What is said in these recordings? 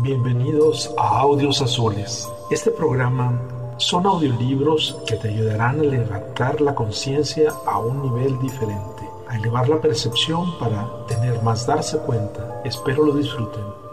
Bienvenidos a Audios Azules. Este programa son audiolibros que te ayudarán a levantar la conciencia a un nivel diferente, a elevar la percepción para tener más darse cuenta. Espero lo disfruten.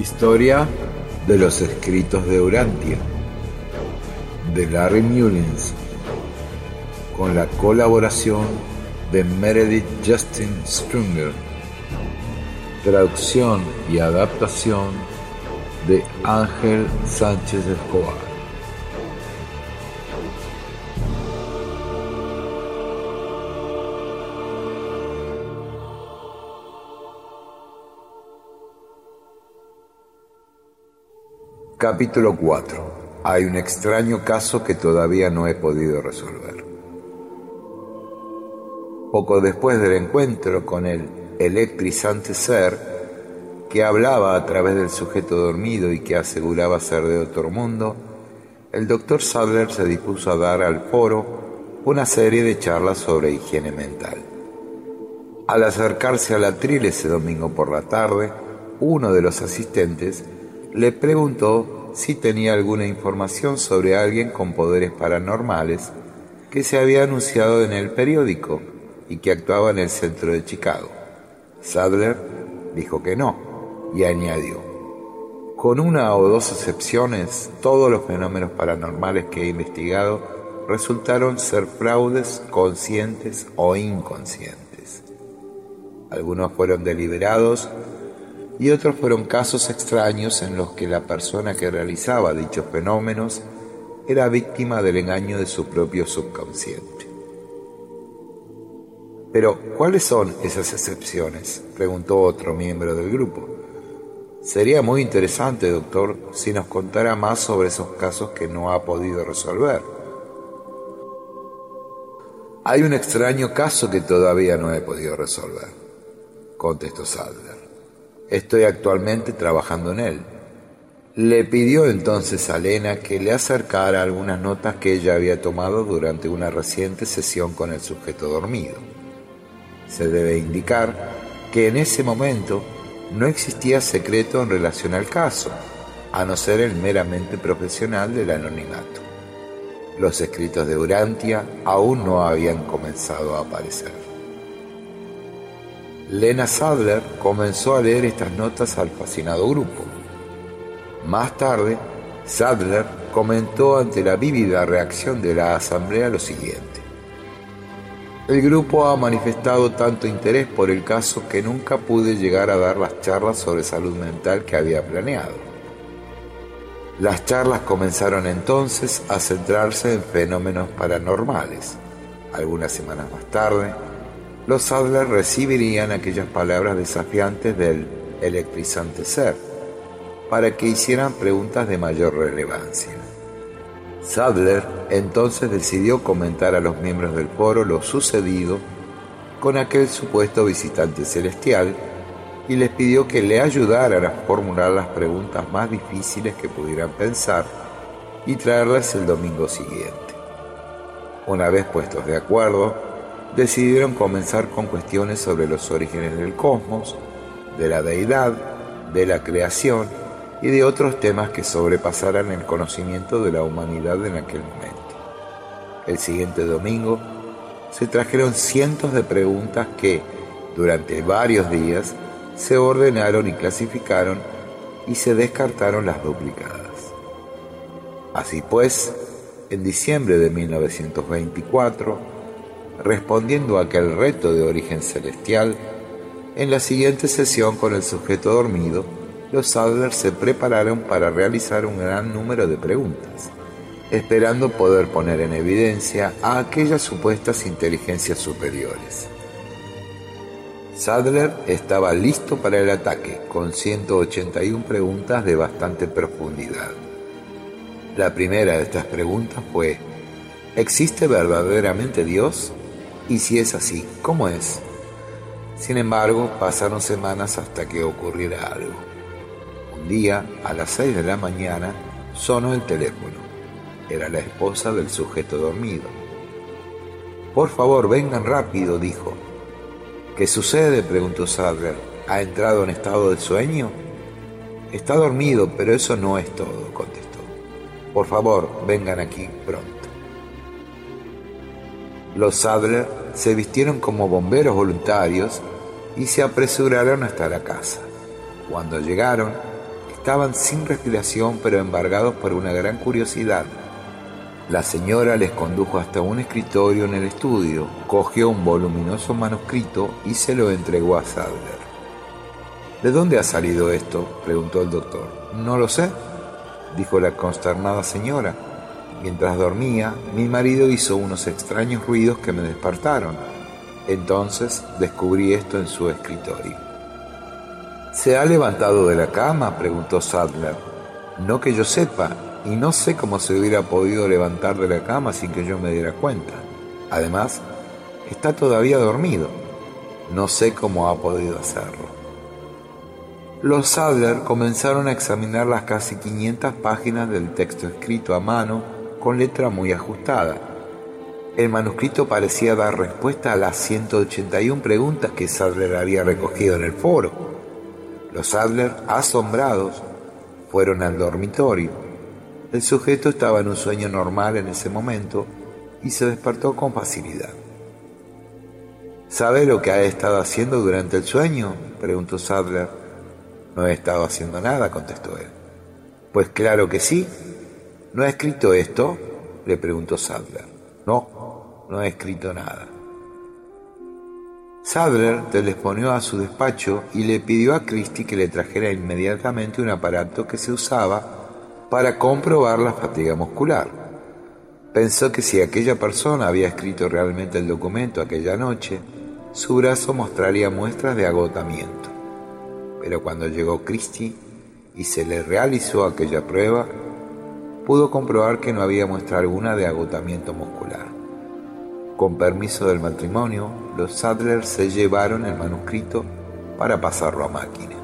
Historia de los escritos de Urantia, de Larry Mullins, con la colaboración de Meredith Justin Strunger, traducción y adaptación de Ángel Sánchez Escobar. Capítulo 4. Hay un extraño caso que todavía no he podido resolver. Poco después del encuentro con el electrizante ser que hablaba a través del sujeto dormido y que aseguraba ser de otro mundo, el doctor Sadler se dispuso a dar al foro una serie de charlas sobre higiene mental. Al acercarse al atril ese domingo por la tarde, uno de los asistentes le preguntó si tenía alguna información sobre alguien con poderes paranormales que se había anunciado en el periódico y que actuaba en el centro de Chicago. Sadler dijo que no y añadió, con una o dos excepciones, todos los fenómenos paranormales que he investigado resultaron ser fraudes conscientes o inconscientes. Algunos fueron deliberados y otros fueron casos extraños en los que la persona que realizaba dichos fenómenos era víctima del engaño de su propio subconsciente. Pero, ¿cuáles son esas excepciones? preguntó otro miembro del grupo. Sería muy interesante, doctor, si nos contara más sobre esos casos que no ha podido resolver. Hay un extraño caso que todavía no he podido resolver, contestó Sadler. Estoy actualmente trabajando en él. Le pidió entonces a Lena que le acercara algunas notas que ella había tomado durante una reciente sesión con el sujeto dormido. Se debe indicar que en ese momento no existía secreto en relación al caso, a no ser el meramente profesional del anonimato. Los escritos de Urantia aún no habían comenzado a aparecer. Lena Sadler comenzó a leer estas notas al fascinado grupo. Más tarde, Sadler comentó ante la vívida reacción de la asamblea lo siguiente. El grupo ha manifestado tanto interés por el caso que nunca pude llegar a dar las charlas sobre salud mental que había planeado. Las charlas comenzaron entonces a centrarse en fenómenos paranormales. Algunas semanas más tarde, los Sadler recibirían aquellas palabras desafiantes del electrizante ser para que hicieran preguntas de mayor relevancia. Sadler entonces decidió comentar a los miembros del foro lo sucedido con aquel supuesto visitante celestial y les pidió que le ayudaran a formular las preguntas más difíciles que pudieran pensar y traerlas el domingo siguiente. Una vez puestos de acuerdo, decidieron comenzar con cuestiones sobre los orígenes del cosmos, de la deidad, de la creación y de otros temas que sobrepasaran el conocimiento de la humanidad en aquel momento. El siguiente domingo se trajeron cientos de preguntas que, durante varios días, se ordenaron y clasificaron y se descartaron las duplicadas. Así pues, en diciembre de 1924, respondiendo a aquel reto de origen celestial, en la siguiente sesión con el sujeto dormido, los Adler se prepararon para realizar un gran número de preguntas, esperando poder poner en evidencia a aquellas supuestas inteligencias superiores. Sadler estaba listo para el ataque, con 181 preguntas de bastante profundidad. La primera de estas preguntas fue, ¿existe verdaderamente Dios? Y si es así, ¿cómo es? Sin embargo, pasaron semanas hasta que ocurriera algo. Un día, a las 6 de la mañana, sonó el teléfono. Era la esposa del sujeto dormido. Por favor, vengan rápido, dijo. ¿Qué sucede? preguntó Sadler. ¿Ha entrado en estado de sueño? Está dormido, pero eso no es todo, contestó. Por favor, vengan aquí pronto. Los Sadler se vistieron como bomberos voluntarios y se apresuraron hasta la casa. Cuando llegaron, estaban sin respiración pero embargados por una gran curiosidad. La señora les condujo hasta un escritorio en el estudio, cogió un voluminoso manuscrito y se lo entregó a Sadler. ¿De dónde ha salido esto? preguntó el doctor. No lo sé, dijo la consternada señora. Mientras dormía, mi marido hizo unos extraños ruidos que me despertaron. Entonces descubrí esto en su escritorio. ¿Se ha levantado de la cama? preguntó Sadler. No que yo sepa, y no sé cómo se hubiera podido levantar de la cama sin que yo me diera cuenta. Además, está todavía dormido. No sé cómo ha podido hacerlo. Los Sadler comenzaron a examinar las casi 500 páginas del texto escrito a mano con letra muy ajustada. El manuscrito parecía dar respuesta a las 181 preguntas que Sadler había recogido en el foro. Los Adler, asombrados, fueron al dormitorio. El sujeto estaba en un sueño normal en ese momento y se despertó con facilidad. ¿Sabe lo que ha estado haciendo durante el sueño? preguntó Sadler. No he estado haciendo nada, contestó él. Pues claro que sí, ¿No ha escrito esto? le preguntó Sadler. No, no he escrito nada. Sadler telefoneó a su despacho y le pidió a Christie que le trajera inmediatamente un aparato que se usaba para comprobar la fatiga muscular. Pensó que si aquella persona había escrito realmente el documento aquella noche, su brazo mostraría muestras de agotamiento. Pero cuando llegó Christie y se le realizó aquella prueba, pudo comprobar que no había muestra alguna de agotamiento muscular. Con permiso del matrimonio, los Sadler se llevaron el manuscrito para pasarlo a máquina.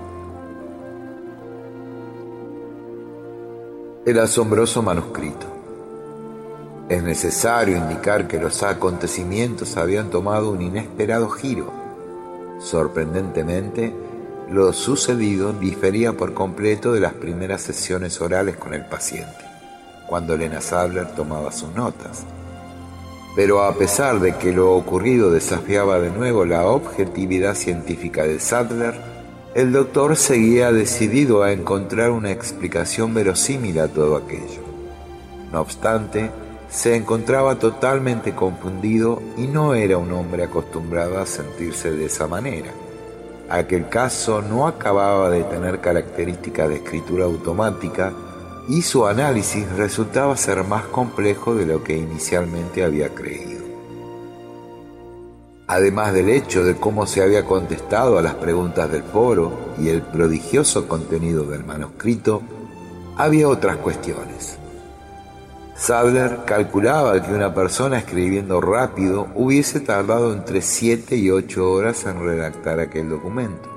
El asombroso manuscrito. Es necesario indicar que los acontecimientos habían tomado un inesperado giro. Sorprendentemente, lo sucedido difería por completo de las primeras sesiones orales con el paciente cuando Elena Sadler tomaba sus notas. Pero a pesar de que lo ocurrido desafiaba de nuevo la objetividad científica de Sadler, el doctor seguía decidido a encontrar una explicación verosímil a todo aquello. No obstante, se encontraba totalmente confundido y no era un hombre acostumbrado a sentirse de esa manera. Aquel caso no acababa de tener características de escritura automática y su análisis resultaba ser más complejo de lo que inicialmente había creído. Además del hecho de cómo se había contestado a las preguntas del foro y el prodigioso contenido del manuscrito, había otras cuestiones. Sadler calculaba que una persona escribiendo rápido hubiese tardado entre 7 y 8 horas en redactar aquel documento,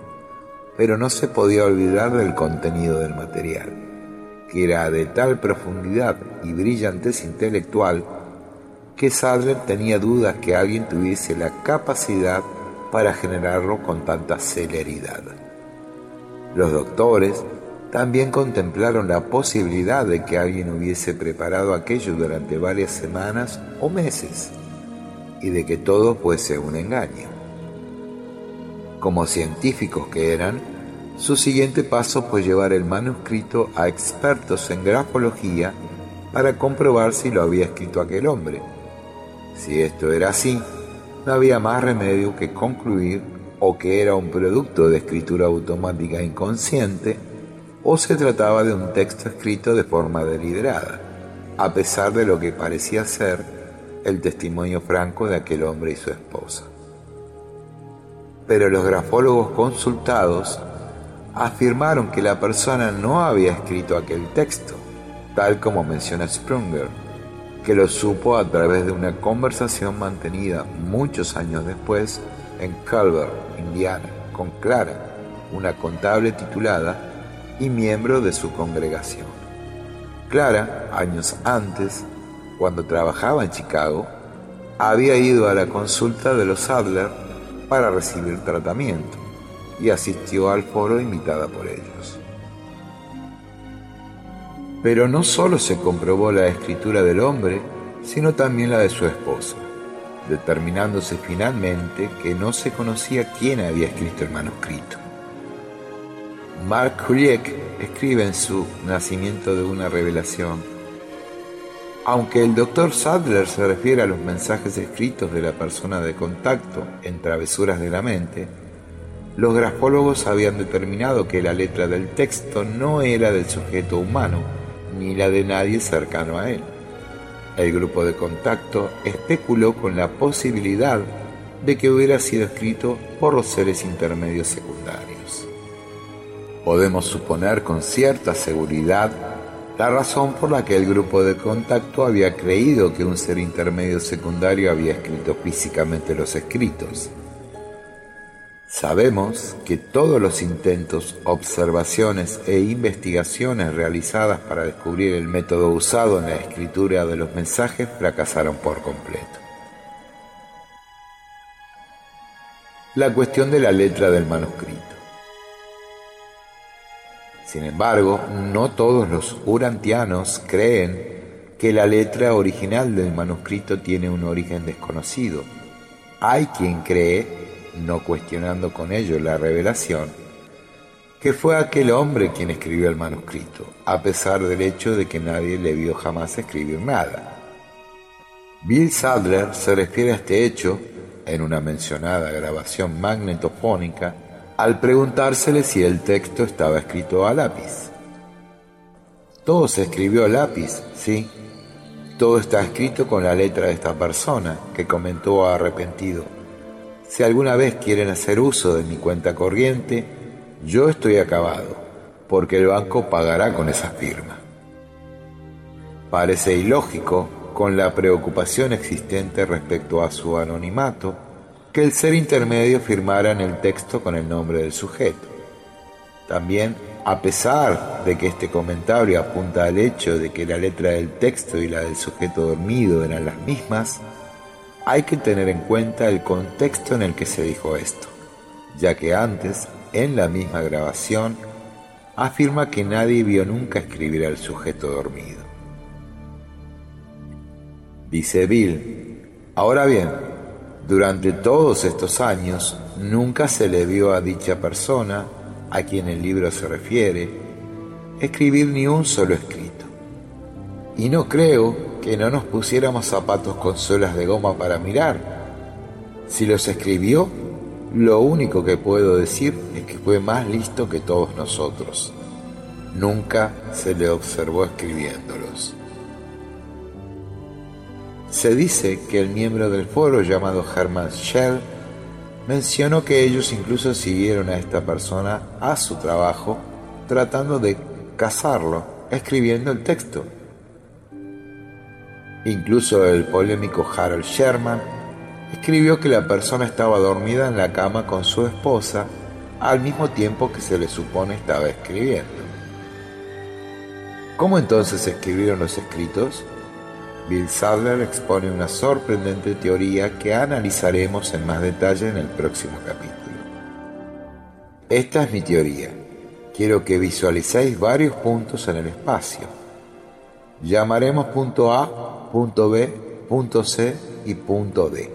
pero no se podía olvidar del contenido del material que era de tal profundidad y brillantez intelectual que Sadler tenía dudas que alguien tuviese la capacidad para generarlo con tanta celeridad. Los doctores también contemplaron la posibilidad de que alguien hubiese preparado aquello durante varias semanas o meses y de que todo fuese un engaño. Como científicos que eran, su siguiente paso fue llevar el manuscrito a expertos en grafología para comprobar si lo había escrito aquel hombre. Si esto era así, no había más remedio que concluir o que era un producto de escritura automática inconsciente o se trataba de un texto escrito de forma deliberada, a pesar de lo que parecía ser el testimonio franco de aquel hombre y su esposa. Pero los grafólogos consultados afirmaron que la persona no había escrito aquel texto, tal como menciona Sprunger, que lo supo a través de una conversación mantenida muchos años después en Culver, Indiana, con Clara, una contable titulada y miembro de su congregación. Clara, años antes, cuando trabajaba en Chicago, había ido a la consulta de los Adler para recibir tratamiento y asistió al foro invitada por ellos. Pero no solo se comprobó la escritura del hombre, sino también la de su esposa, determinándose finalmente que no se conocía quién había escrito el manuscrito. Mark Kuliek escribe en su Nacimiento de una revelación, aunque el doctor Sadler se refiere a los mensajes escritos de la persona de contacto en travesuras de la mente, los grafólogos habían determinado que la letra del texto no era del sujeto humano, ni la de nadie cercano a él. El grupo de contacto especuló con la posibilidad de que hubiera sido escrito por los seres intermedios secundarios. Podemos suponer con cierta seguridad la razón por la que el grupo de contacto había creído que un ser intermedio secundario había escrito físicamente los escritos. Sabemos que todos los intentos, observaciones e investigaciones realizadas para descubrir el método usado en la escritura de los mensajes fracasaron por completo. La cuestión de la letra del manuscrito. Sin embargo, no todos los urantianos creen que la letra original del manuscrito tiene un origen desconocido. Hay quien cree no cuestionando con ello la revelación, que fue aquel hombre quien escribió el manuscrito, a pesar del hecho de que nadie le vio jamás escribir nada. Bill Sadler se refiere a este hecho, en una mencionada grabación magnetofónica, al preguntársele si el texto estaba escrito a lápiz. Todo se escribió a lápiz, sí. Todo está escrito con la letra de esta persona, que comentó arrepentido. Si alguna vez quieren hacer uso de mi cuenta corriente, yo estoy acabado, porque el banco pagará con esa firma. Parece ilógico, con la preocupación existente respecto a su anonimato, que el ser intermedio firmara en el texto con el nombre del sujeto. También, a pesar de que este comentario apunta al hecho de que la letra del texto y la del sujeto dormido eran las mismas, hay que tener en cuenta el contexto en el que se dijo esto, ya que antes, en la misma grabación, afirma que nadie vio nunca escribir al sujeto dormido. Dice Bill, ahora bien, durante todos estos años nunca se le vio a dicha persona, a quien el libro se refiere, escribir ni un solo escrito. Y no creo que no nos pusiéramos zapatos con suelas de goma para mirar. Si los escribió, lo único que puedo decir es que fue más listo que todos nosotros. Nunca se le observó escribiéndolos. Se dice que el miembro del foro llamado Hermann Schell mencionó que ellos incluso siguieron a esta persona a su trabajo tratando de cazarlo, escribiendo el texto Incluso el polémico Harold Sherman escribió que la persona estaba dormida en la cama con su esposa al mismo tiempo que se le supone estaba escribiendo. ¿Cómo entonces escribieron los escritos? Bill Sadler expone una sorprendente teoría que analizaremos en más detalle en el próximo capítulo. Esta es mi teoría quiero que visualicéis varios puntos en el espacio. Llamaremos punto A, punto B, punto C y punto D.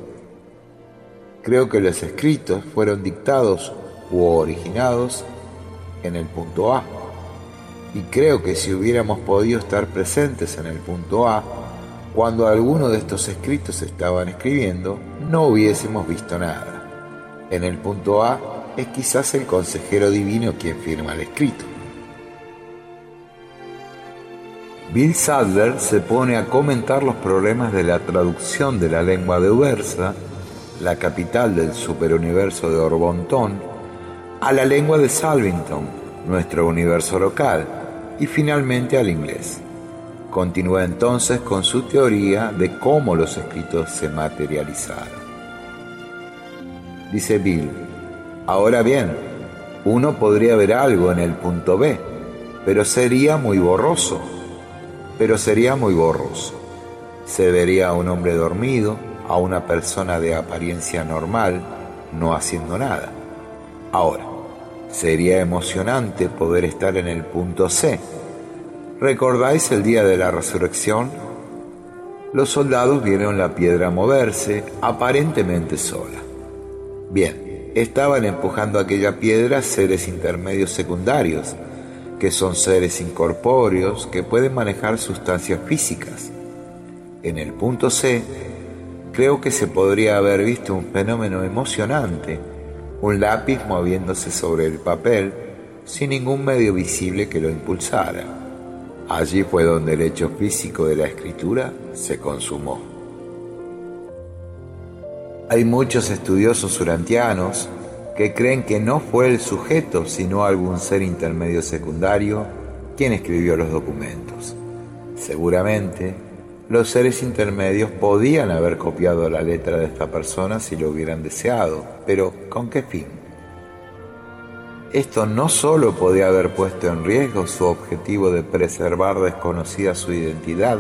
Creo que los escritos fueron dictados u originados en el punto A. Y creo que si hubiéramos podido estar presentes en el punto A, cuando alguno de estos escritos estaban escribiendo, no hubiésemos visto nada. En el punto A es quizás el consejero divino quien firma el escrito. Bill Sadler se pone a comentar los problemas de la traducción de la lengua de Ubersa, la capital del superuniverso de Orbontón, a la lengua de Salvington, nuestro universo local, y finalmente al inglés. Continúa entonces con su teoría de cómo los escritos se materializaron. Dice Bill, ahora bien, uno podría ver algo en el punto B, pero sería muy borroso pero sería muy borroso. Se vería a un hombre dormido, a una persona de apariencia normal, no haciendo nada. Ahora, sería emocionante poder estar en el punto C. ¿Recordáis el día de la resurrección? Los soldados vieron la piedra moverse, aparentemente sola. Bien, estaban empujando aquella piedra seres intermedios secundarios, que son seres incorpóreos que pueden manejar sustancias físicas. En el punto C, creo que se podría haber visto un fenómeno emocionante, un lápiz moviéndose sobre el papel sin ningún medio visible que lo impulsara. Allí fue donde el hecho físico de la escritura se consumó. Hay muchos estudiosos urantianos que creen que no fue el sujeto, sino algún ser intermedio secundario, quien escribió los documentos. Seguramente, los seres intermedios podían haber copiado la letra de esta persona si lo hubieran deseado, pero ¿con qué fin? Esto no solo podía haber puesto en riesgo su objetivo de preservar desconocida su identidad,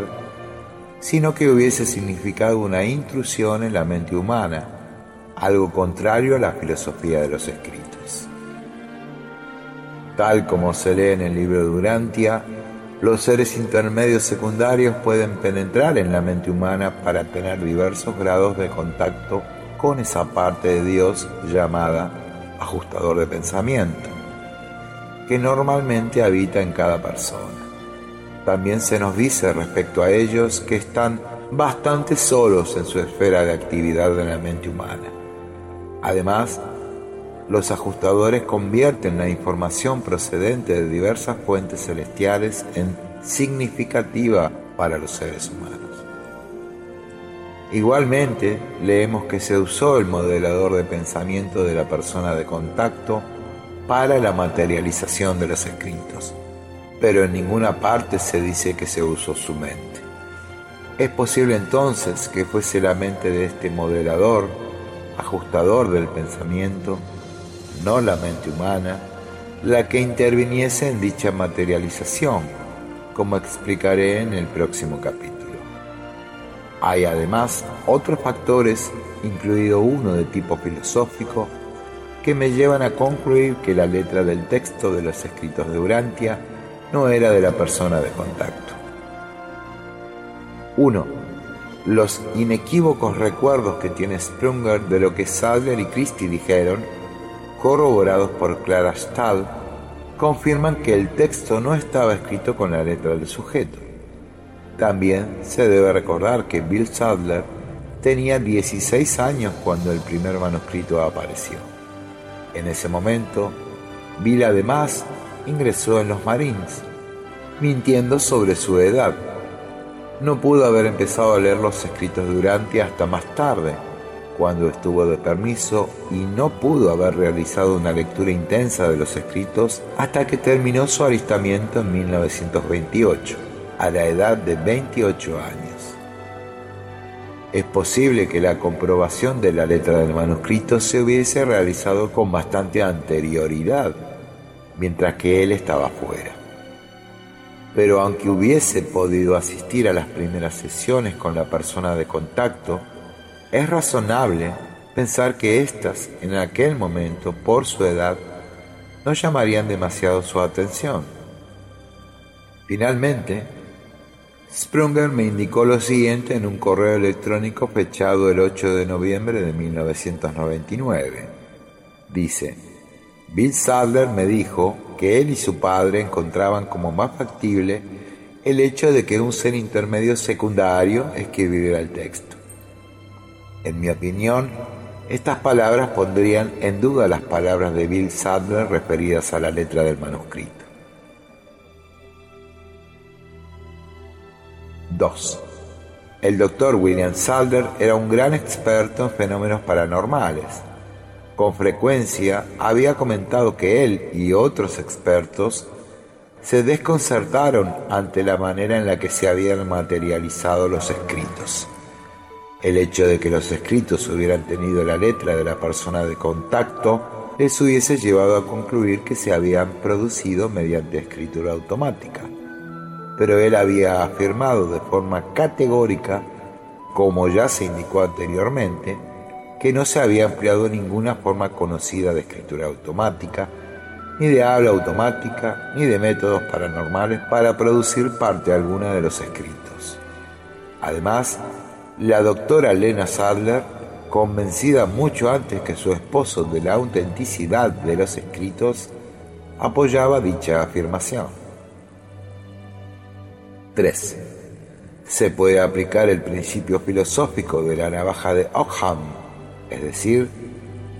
sino que hubiese significado una intrusión en la mente humana, algo contrario a la filosofía de los escritos. Tal como se lee en el libro de Durantia, los seres intermedios secundarios pueden penetrar en la mente humana para tener diversos grados de contacto con esa parte de Dios llamada ajustador de pensamiento, que normalmente habita en cada persona. También se nos dice respecto a ellos que están bastante solos en su esfera de actividad en la mente humana. Además, los ajustadores convierten la información procedente de diversas fuentes celestiales en significativa para los seres humanos. Igualmente, leemos que se usó el modelador de pensamiento de la persona de contacto para la materialización de los escritos, pero en ninguna parte se dice que se usó su mente. Es posible entonces que fuese la mente de este modelador ajustador del pensamiento, no la mente humana, la que interviniese en dicha materialización, como explicaré en el próximo capítulo. Hay además otros factores, incluido uno de tipo filosófico, que me llevan a concluir que la letra del texto de los escritos de Urantia no era de la persona de contacto. 1 los inequívocos recuerdos que tiene Sprunger de lo que Sadler y Christie dijeron, corroborados por Clara Stahl, confirman que el texto no estaba escrito con la letra del sujeto. También se debe recordar que Bill Sadler tenía 16 años cuando el primer manuscrito apareció. En ese momento, Bill además ingresó en los Marines, mintiendo sobre su edad no pudo haber empezado a leer los escritos de hasta más tarde, cuando estuvo de permiso y no pudo haber realizado una lectura intensa de los escritos hasta que terminó su alistamiento en 1928, a la edad de 28 años. Es posible que la comprobación de la letra del manuscrito se hubiese realizado con bastante anterioridad, mientras que él estaba fuera pero aunque hubiese podido asistir a las primeras sesiones con la persona de contacto, es razonable pensar que éstas en aquel momento, por su edad, no llamarían demasiado su atención. Finalmente, Sprunger me indicó lo siguiente en un correo electrónico fechado el 8 de noviembre de 1999. Dice, Bill Sadler me dijo que él y su padre encontraban como más factible el hecho de que un ser intermedio secundario escribiera el texto. En mi opinión, estas palabras pondrían en duda las palabras de Bill Sadler referidas a la letra del manuscrito. 2. El doctor William Sadler era un gran experto en fenómenos paranormales. Con frecuencia había comentado que él y otros expertos se desconcertaron ante la manera en la que se habían materializado los escritos. El hecho de que los escritos hubieran tenido la letra de la persona de contacto les hubiese llevado a concluir que se habían producido mediante escritura automática. Pero él había afirmado de forma categórica, como ya se indicó anteriormente, que no se había empleado ninguna forma conocida de escritura automática ni de habla automática, ni de métodos paranormales para producir parte alguna de los escritos. Además, la doctora Lena Sadler, convencida mucho antes que su esposo de la autenticidad de los escritos, apoyaba dicha afirmación. 3. Se puede aplicar el principio filosófico de la navaja de Ockham, es decir,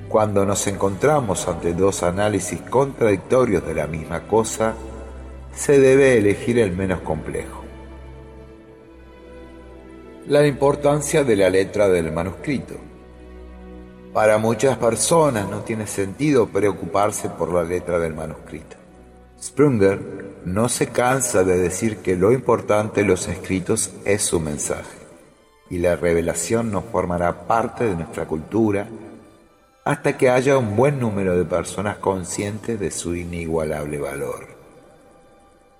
cuando nos encontramos ante dos análisis contradictorios de la misma cosa, se debe elegir el menos complejo. La importancia de la letra del manuscrito. Para muchas personas no tiene sentido preocuparse por la letra del manuscrito. Sprunger no se cansa de decir que lo importante de los escritos es su mensaje, y la revelación nos formará parte de nuestra cultura hasta que haya un buen número de personas conscientes de su inigualable valor.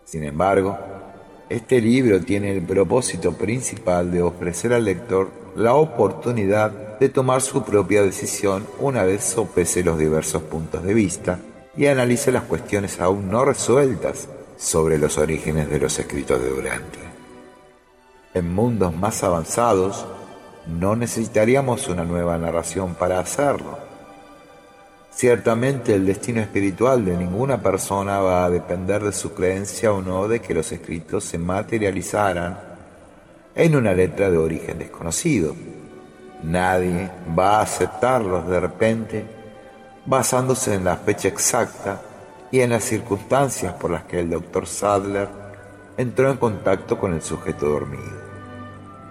Sin embargo, este libro tiene el propósito principal de ofrecer al lector la oportunidad de tomar su propia decisión una vez sopese los diversos puntos de vista y analice las cuestiones aún no resueltas sobre los orígenes de los escritos de Durantia. En mundos más avanzados, no necesitaríamos una nueva narración para hacerlo Ciertamente el destino espiritual de ninguna persona va a depender de su creencia o no de que los escritos se materializaran en una letra de origen desconocido. Nadie va a aceptarlos de repente basándose en la fecha exacta y en las circunstancias por las que el doctor Sadler entró en contacto con el sujeto dormido.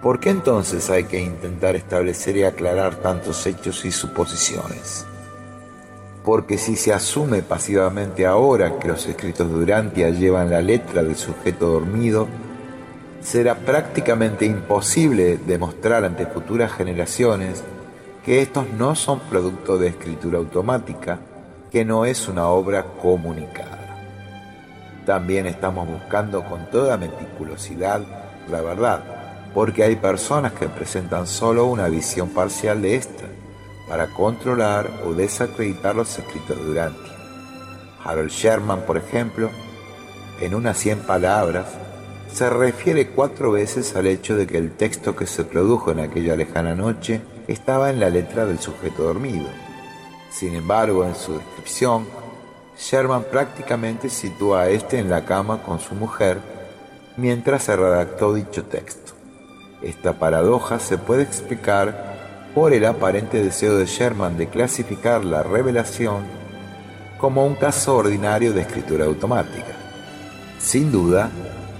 ¿Por qué entonces hay que intentar establecer y aclarar tantos hechos y suposiciones? porque si se asume pasivamente ahora que los escritos de Durantia llevan la letra del sujeto dormido, será prácticamente imposible demostrar ante futuras generaciones que estos no son producto de escritura automática, que no es una obra comunicada. También estamos buscando con toda meticulosidad la verdad, porque hay personas que presentan solo una visión parcial de esta para controlar o desacreditar los escritos de Durantia. Harold Sherman, por ejemplo, en unas 100 palabras, se refiere cuatro veces al hecho de que el texto que se produjo en aquella lejana noche estaba en la letra del sujeto dormido. Sin embargo, en su descripción, Sherman prácticamente sitúa a este en la cama con su mujer mientras se redactó dicho texto. Esta paradoja se puede explicar por el aparente deseo de Sherman de clasificar la revelación como un caso ordinario de escritura automática. Sin duda,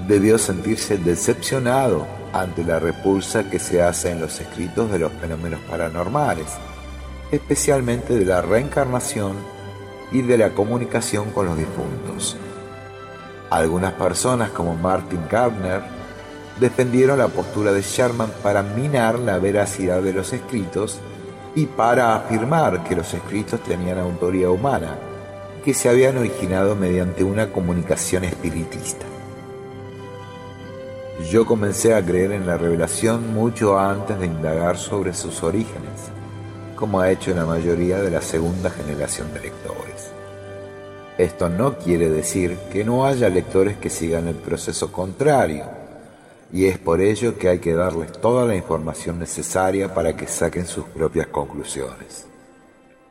debió sentirse decepcionado ante la repulsa que se hace en los escritos de los fenómenos paranormales, especialmente de la reencarnación y de la comunicación con los difuntos. Algunas personas como Martin Gardner defendieron la postura de Sherman para minar la veracidad de los escritos y para afirmar que los escritos tenían autoría humana, que se habían originado mediante una comunicación espiritista. Yo comencé a creer en la revelación mucho antes de indagar sobre sus orígenes, como ha hecho la mayoría de la segunda generación de lectores. Esto no quiere decir que no haya lectores que sigan el proceso contrario, y es por ello que hay que darles toda la información necesaria para que saquen sus propias conclusiones.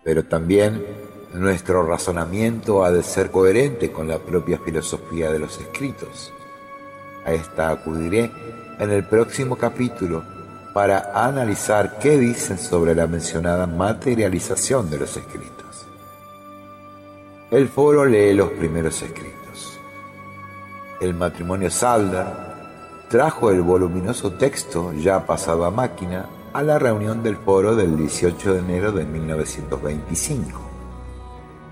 Pero también nuestro razonamiento ha de ser coherente con la propia filosofía de los escritos. A esta acudiré en el próximo capítulo para analizar qué dicen sobre la mencionada materialización de los escritos. El foro lee los primeros escritos. El matrimonio Salda trajo el voluminoso texto ya pasado a máquina a la reunión del foro del 18 de enero de 1925.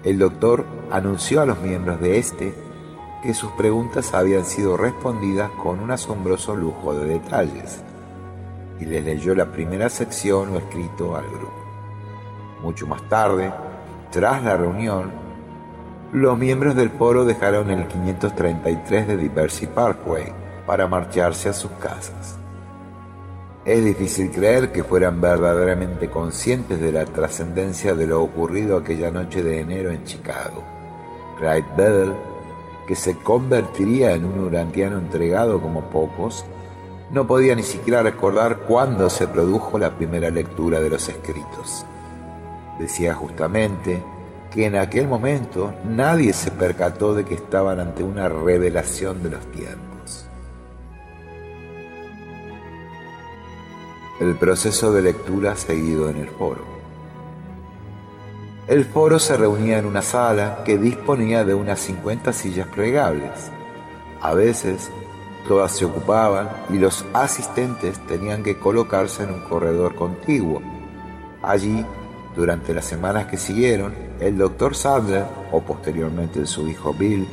El doctor anunció a los miembros de este que sus preguntas habían sido respondidas con un asombroso lujo de detalles y les leyó la primera sección o escrito al grupo. Mucho más tarde, tras la reunión, los miembros del foro dejaron el 533 de Diversity Parkway para marcharse a sus casas. Es difícil creer que fueran verdaderamente conscientes de la trascendencia de lo ocurrido aquella noche de enero en Chicago. Clyde Bedell que se convertiría en un urantiano entregado como pocos, no podía ni siquiera recordar cuándo se produjo la primera lectura de los escritos. Decía justamente que en aquel momento nadie se percató de que estaban ante una revelación de los tiempos. El proceso de lectura seguido en el foro. El foro se reunía en una sala que disponía de unas 50 sillas plegables. A veces, todas se ocupaban y los asistentes tenían que colocarse en un corredor contiguo. Allí, durante las semanas que siguieron, el doctor Sadler, o posteriormente su hijo Bill,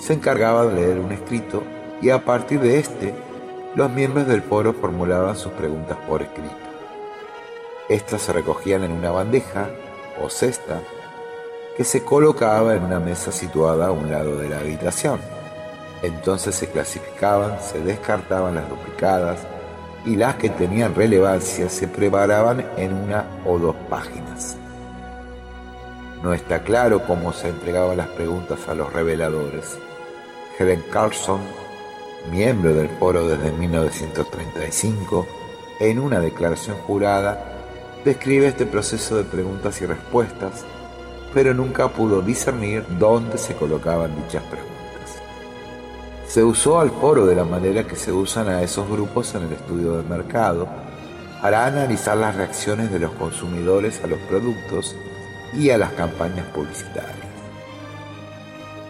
se encargaba de leer un escrito y a partir de este, los miembros del foro formulaban sus preguntas por escrito. Estas se recogían en una bandeja o cesta que se colocaba en una mesa situada a un lado de la habitación. Entonces se clasificaban, se descartaban las duplicadas y las que tenían relevancia se preparaban en una o dos páginas. No está claro cómo se entregaban las preguntas a los reveladores. Helen Carlson, miembro del foro desde 1935, en una declaración jurada describe este proceso de preguntas y respuestas, pero nunca pudo discernir dónde se colocaban dichas preguntas. Se usó al foro de la manera que se usan a esos grupos en el estudio del mercado para analizar las reacciones de los consumidores a los productos y a las campañas publicitarias.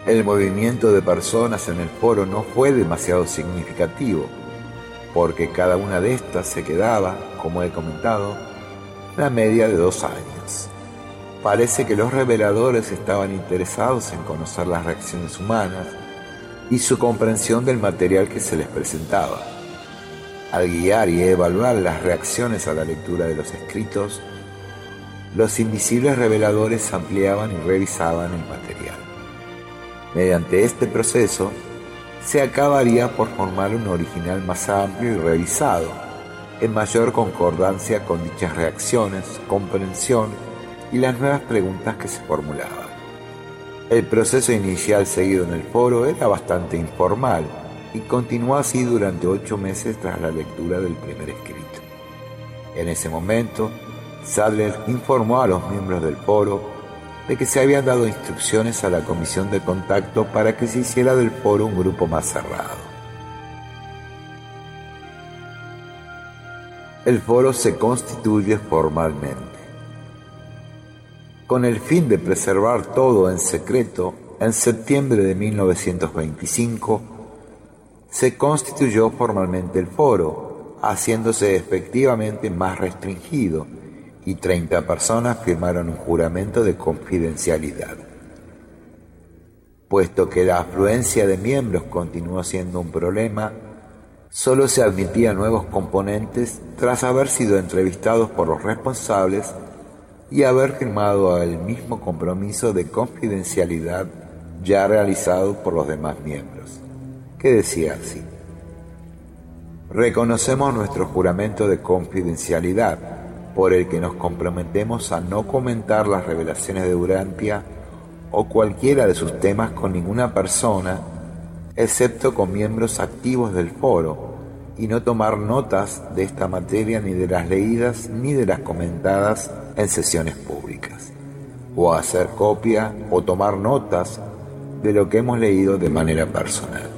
El movimiento de personas en el foro no fue demasiado significativo, porque cada una de estas se quedaba, como he comentado, la media de dos años. Parece que los reveladores estaban interesados en conocer las reacciones humanas y su comprensión del material que se les presentaba. Al guiar y evaluar las reacciones a la lectura de los escritos, los invisibles reveladores ampliaban y revisaban el material. Mediante este proceso, se acabaría por formar un original más amplio y revisado, en mayor concordancia con dichas reacciones, comprensión y las nuevas preguntas que se formulaban. El proceso inicial seguido en el foro era bastante informal y continuó así durante ocho meses tras la lectura del primer escrito. En ese momento, Sadler informó a los miembros del foro de que se habían dado instrucciones a la comisión de contacto para que se hiciera del foro un grupo más cerrado. el foro se constituye formalmente. Con el fin de preservar todo en secreto, en septiembre de 1925 se constituyó formalmente el foro, haciéndose efectivamente más restringido, y 30 personas firmaron un juramento de confidencialidad. Puesto que la afluencia de miembros continuó siendo un problema, Solo se admitían nuevos componentes tras haber sido entrevistados por los responsables y haber firmado el mismo compromiso de confidencialidad ya realizado por los demás miembros, que decía así. Reconocemos nuestro juramento de confidencialidad por el que nos comprometemos a no comentar las revelaciones de Durantia o cualquiera de sus temas con ninguna persona, excepto con miembros activos del foro, y no tomar notas de esta materia ni de las leídas ni de las comentadas en sesiones públicas, o hacer copia o tomar notas de lo que hemos leído de manera personal.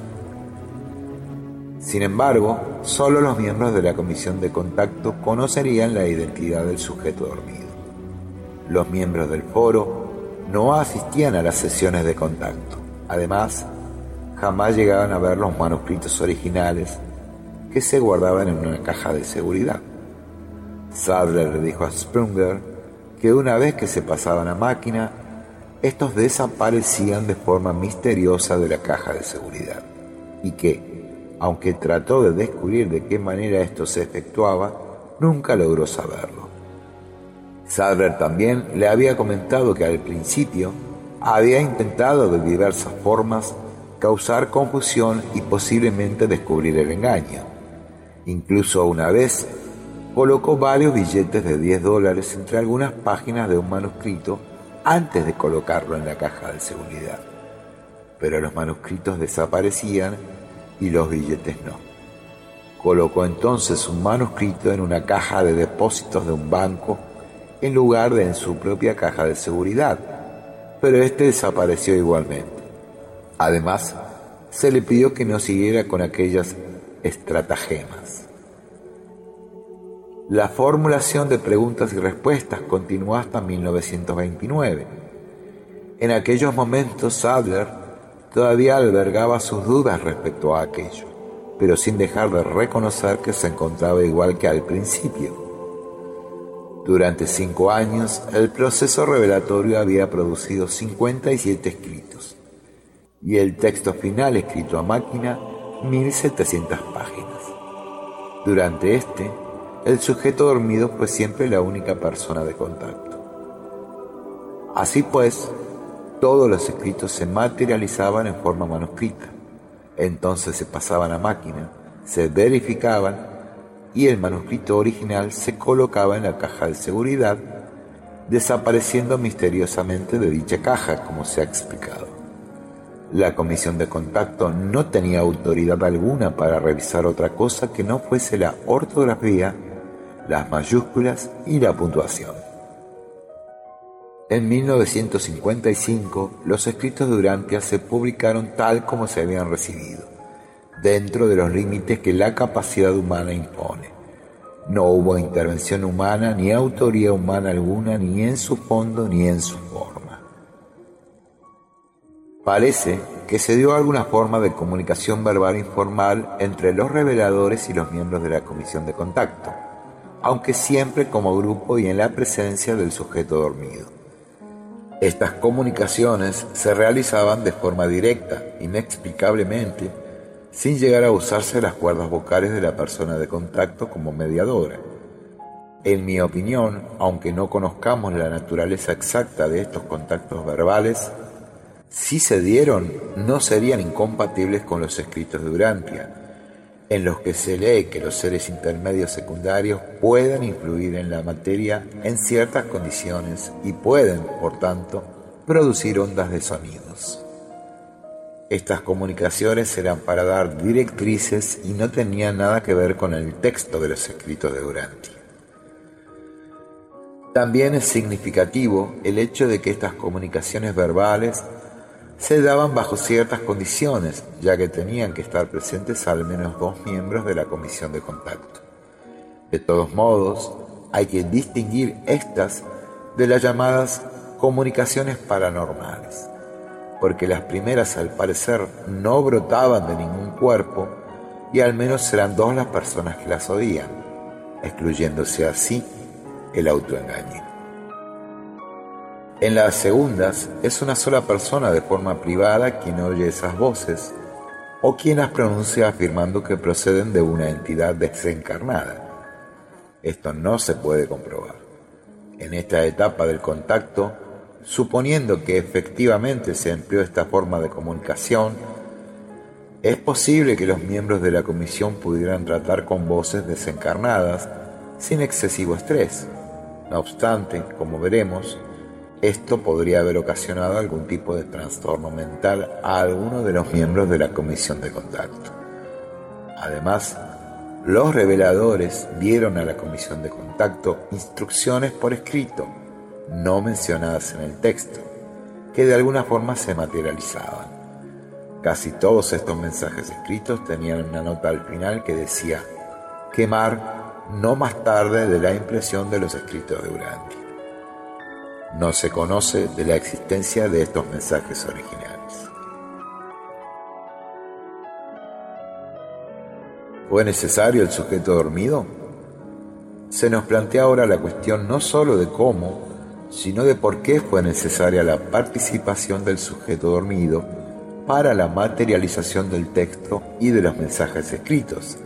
Sin embargo, solo los miembros de la comisión de contacto conocerían la identidad del sujeto dormido. Los miembros del foro no asistían a las sesiones de contacto. Además, jamás llegaban a ver los manuscritos originales que se guardaban en una caja de seguridad. Sadler le dijo a Sprunger que una vez que se pasaban a máquina, estos desaparecían de forma misteriosa de la caja de seguridad y que, aunque trató de descubrir de qué manera esto se efectuaba, nunca logró saberlo. Sadler también le había comentado que al principio había intentado de diversas formas causar confusión y posiblemente descubrir el engaño. Incluso una vez colocó varios billetes de 10 dólares entre algunas páginas de un manuscrito antes de colocarlo en la caja de seguridad. Pero los manuscritos desaparecían y los billetes no. Colocó entonces un manuscrito en una caja de depósitos de un banco en lugar de en su propia caja de seguridad, pero este desapareció igualmente. Además, se le pidió que no siguiera con aquellas estratagemas. La formulación de preguntas y respuestas continuó hasta 1929. En aquellos momentos Sadler todavía albergaba sus dudas respecto a aquello, pero sin dejar de reconocer que se encontraba igual que al principio. Durante cinco años, el proceso revelatorio había producido 57 escritos y el texto final escrito a máquina 1700 páginas. Durante este, el sujeto dormido fue siempre la única persona de contacto. Así pues, todos los escritos se materializaban en forma manuscrita, entonces se pasaban a máquina, se verificaban y el manuscrito original se colocaba en la caja de seguridad, desapareciendo misteriosamente de dicha caja, como se ha explicado. La comisión de contacto no tenía autoridad alguna para revisar otra cosa que no fuese la ortografía, las mayúsculas y la puntuación. En 1955, los escritos de Urantia se publicaron tal como se habían recibido, dentro de los límites que la capacidad humana impone. No hubo intervención humana ni autoría humana alguna ni en su fondo ni en su forma. Parece que se dio alguna forma de comunicación verbal informal entre los reveladores y los miembros de la comisión de contacto, aunque siempre como grupo y en la presencia del sujeto dormido. Estas comunicaciones se realizaban de forma directa, inexplicablemente, sin llegar a usarse las cuerdas vocales de la persona de contacto como mediadora. En mi opinión, aunque no conozcamos la naturaleza exacta de estos contactos verbales, si se dieron, no serían incompatibles con los escritos de Urantia, en los que se lee que los seres intermedios secundarios pueden influir en la materia en ciertas condiciones y pueden, por tanto, producir ondas de sonidos. Estas comunicaciones eran para dar directrices y no tenían nada que ver con el texto de los escritos de Urantia. También es significativo el hecho de que estas comunicaciones verbales se daban bajo ciertas condiciones, ya que tenían que estar presentes al menos dos miembros de la comisión de contacto. De todos modos, hay que distinguir estas de las llamadas comunicaciones paranormales, porque las primeras al parecer no brotaban de ningún cuerpo y al menos serán dos las personas que las oían, excluyéndose así el autoengaño. En las segundas es una sola persona de forma privada quien oye esas voces o quien las pronuncia afirmando que proceden de una entidad desencarnada. Esto no se puede comprobar. En esta etapa del contacto, suponiendo que efectivamente se empleó esta forma de comunicación, es posible que los miembros de la comisión pudieran tratar con voces desencarnadas sin excesivo estrés. No obstante, como veremos, esto podría haber ocasionado algún tipo de trastorno mental a alguno de los miembros de la comisión de contacto. Además, los reveladores dieron a la comisión de contacto instrucciones por escrito, no mencionadas en el texto, que de alguna forma se materializaban. Casi todos estos mensajes escritos tenían una nota al final que decía quemar no más tarde de la impresión de los escritos de Urantia. No se conoce de la existencia de estos mensajes originales. ¿Fue necesario el sujeto dormido? Se nos plantea ahora la cuestión no sólo de cómo, sino de por qué fue necesaria la participación del sujeto dormido para la materialización del texto y de los mensajes escritos,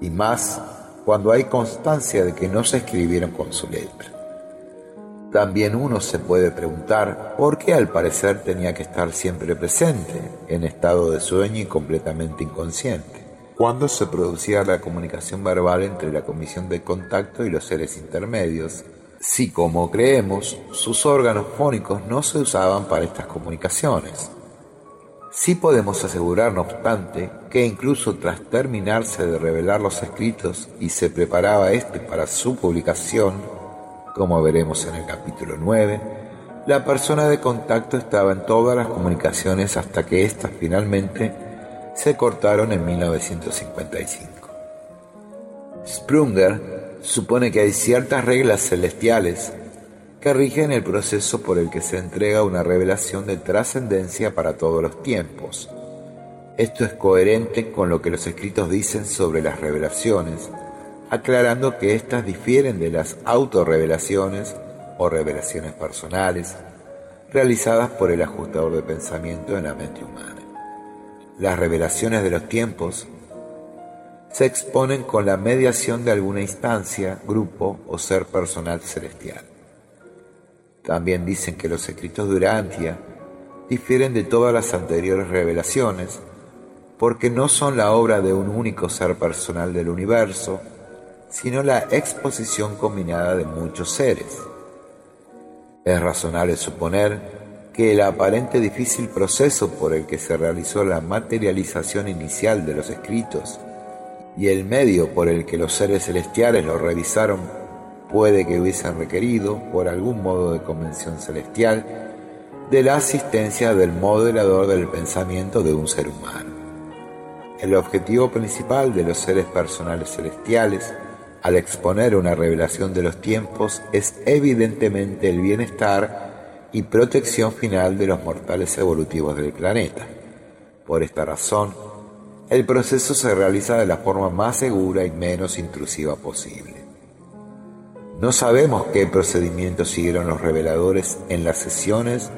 y más cuando hay constancia de que no se escribieron con su letra. También uno se puede preguntar por qué al parecer tenía que estar siempre presente, en estado de sueño y completamente inconsciente, cuando se producía la comunicación verbal entre la comisión de contacto y los seres intermedios, si como creemos sus órganos fónicos no se usaban para estas comunicaciones. Sí podemos asegurar, no obstante, que incluso tras terminarse de revelar los escritos y se preparaba este para su publicación, como veremos en el capítulo 9, la persona de contacto estaba en todas las comunicaciones hasta que éstas finalmente se cortaron en 1955. Sprunger supone que hay ciertas reglas celestiales que rigen el proceso por el que se entrega una revelación de trascendencia para todos los tiempos. Esto es coherente con lo que los escritos dicen sobre las revelaciones, aclarando que éstas difieren de las autorrevelaciones o revelaciones personales realizadas por el ajustador de pensamiento en la mente humana. Las revelaciones de los tiempos se exponen con la mediación de alguna instancia, grupo o ser personal celestial. También dicen que los escritos de Urantia difieren de todas las anteriores revelaciones porque no son la obra de un único ser personal del universo, sino la exposición combinada de muchos seres. Es razonable suponer que el aparente difícil proceso por el que se realizó la materialización inicial de los escritos y el medio por el que los seres celestiales los revisaron puede que hubiesen requerido, por algún modo de convención celestial, de la asistencia del modelador del pensamiento de un ser humano. El objetivo principal de los seres personales celestiales al exponer una revelación de los tiempos es evidentemente el bienestar y protección final de los mortales evolutivos del planeta. Por esta razón, el proceso se realiza de la forma más segura y menos intrusiva posible. No sabemos qué procedimientos siguieron los reveladores en las sesiones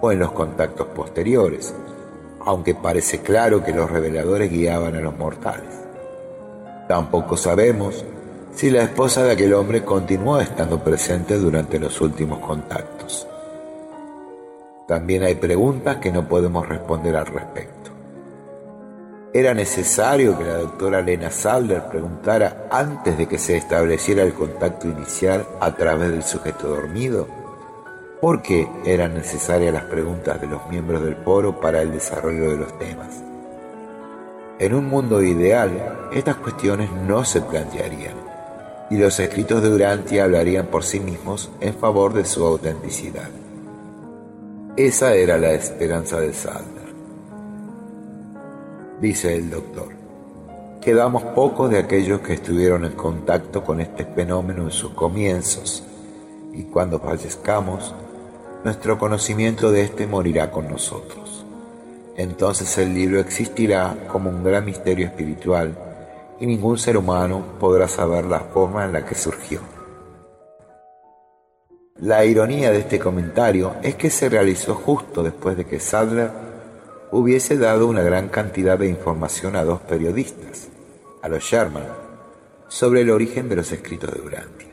o en los contactos posteriores, aunque parece claro que los reveladores guiaban a los mortales. Tampoco sabemos si la esposa de aquel hombre continuó estando presente durante los últimos contactos. También hay preguntas que no podemos responder al respecto. ¿Era necesario que la doctora Lena Salder preguntara antes de que se estableciera el contacto inicial a través del sujeto dormido? ¿Por qué eran necesarias las preguntas de los miembros del foro para el desarrollo de los temas? En un mundo ideal, estas cuestiones no se plantearían y los escritos de Durantia hablarían por sí mismos en favor de su autenticidad. Esa era la esperanza de Sander. Dice el doctor, quedamos pocos de aquellos que estuvieron en contacto con este fenómeno en sus comienzos, y cuando fallezcamos, nuestro conocimiento de éste morirá con nosotros. Entonces el libro existirá como un gran misterio espiritual y ningún ser humano podrá saber la forma en la que surgió. La ironía de este comentario es que se realizó justo después de que Sadler hubiese dado una gran cantidad de información a dos periodistas, a los Sherman, sobre el origen de los escritos de Durantia.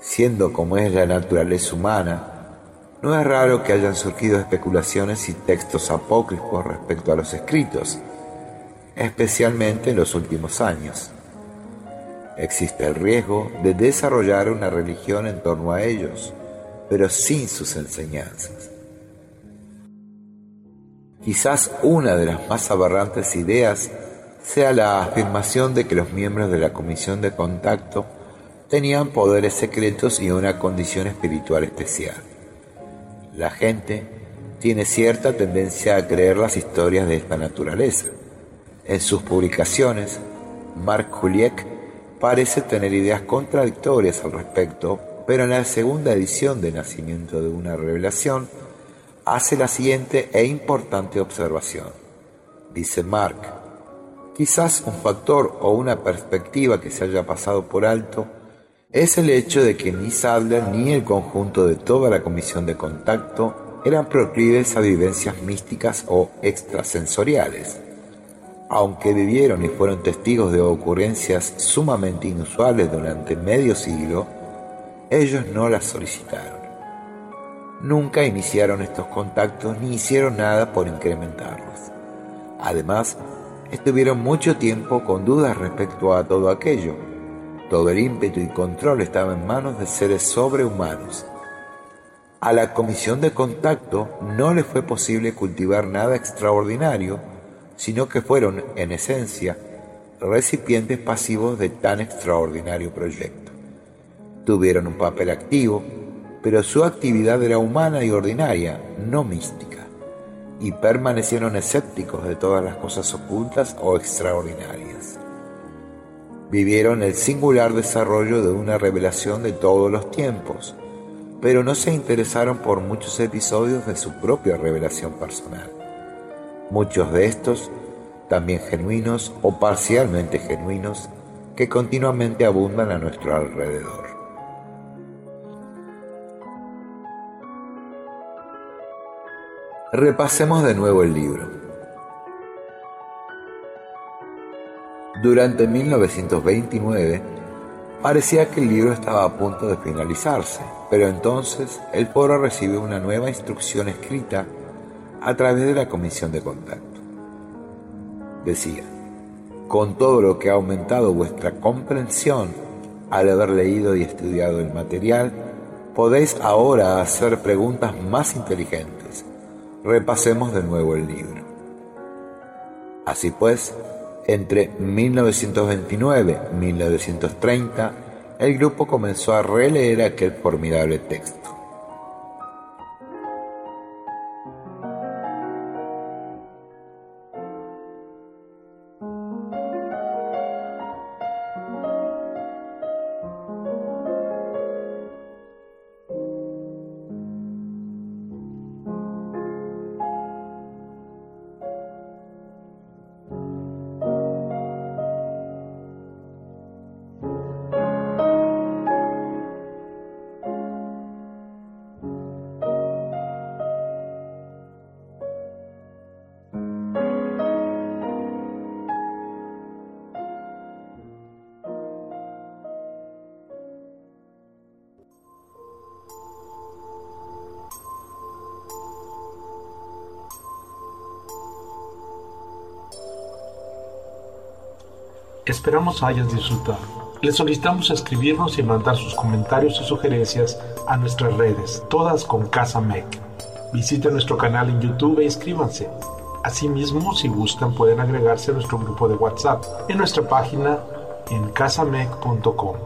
Siendo como es la naturaleza humana, no es raro que hayan surgido especulaciones y textos apócrifos respecto a los escritos, especialmente en los últimos años. Existe el riesgo de desarrollar una religión en torno a ellos, pero sin sus enseñanzas. Quizás una de las más aberrantes ideas sea la afirmación de que los miembros de la comisión de contacto tenían poderes secretos y una condición espiritual especial. La gente tiene cierta tendencia a creer las historias de esta naturaleza. En sus publicaciones, Mark Juliek parece tener ideas contradictorias al respecto, pero en la segunda edición de Nacimiento de una Revelación hace la siguiente e importante observación. Dice Mark, quizás un factor o una perspectiva que se haya pasado por alto es el hecho de que ni Sadler ni el conjunto de toda la comisión de contacto eran proclives a vivencias místicas o extrasensoriales. Aunque vivieron y fueron testigos de ocurrencias sumamente inusuales durante medio siglo, ellos no las solicitaron. Nunca iniciaron estos contactos ni hicieron nada por incrementarlos. Además, estuvieron mucho tiempo con dudas respecto a todo aquello todo el ímpetu y control estaba en manos de seres sobrehumanos. A la comisión de contacto no le fue posible cultivar nada extraordinario, sino que fueron, en esencia, recipientes pasivos de tan extraordinario proyecto. Tuvieron un papel activo, pero su actividad era humana y ordinaria, no mística, y permanecieron escépticos de todas las cosas ocultas o extraordinarias vivieron el singular desarrollo de una revelación de todos los tiempos, pero no se interesaron por muchos episodios de su propia revelación personal. Muchos de estos, también genuinos o parcialmente genuinos, que continuamente abundan a nuestro alrededor. Repasemos de nuevo el libro. Durante 1929 parecía que el libro estaba a punto de finalizarse, pero entonces el foro recibió una nueva instrucción escrita a través de la comisión de contacto. Decía, con todo lo que ha aumentado vuestra comprensión al haber leído y estudiado el material, podéis ahora hacer preguntas más inteligentes. Repasemos de nuevo el libro. Así pues, entre 1929 y 1930, el grupo comenzó a releer aquel formidable texto. Esperamos hayas disfrutado. Les solicitamos escribirnos y mandar sus comentarios y sugerencias a nuestras redes, todas con Casa Mec. Visiten nuestro canal en YouTube e inscríbanse. Asimismo, si gustan, pueden agregarse a nuestro grupo de WhatsApp en nuestra página en casamec.com.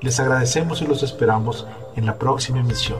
Les agradecemos y los esperamos en la próxima emisión.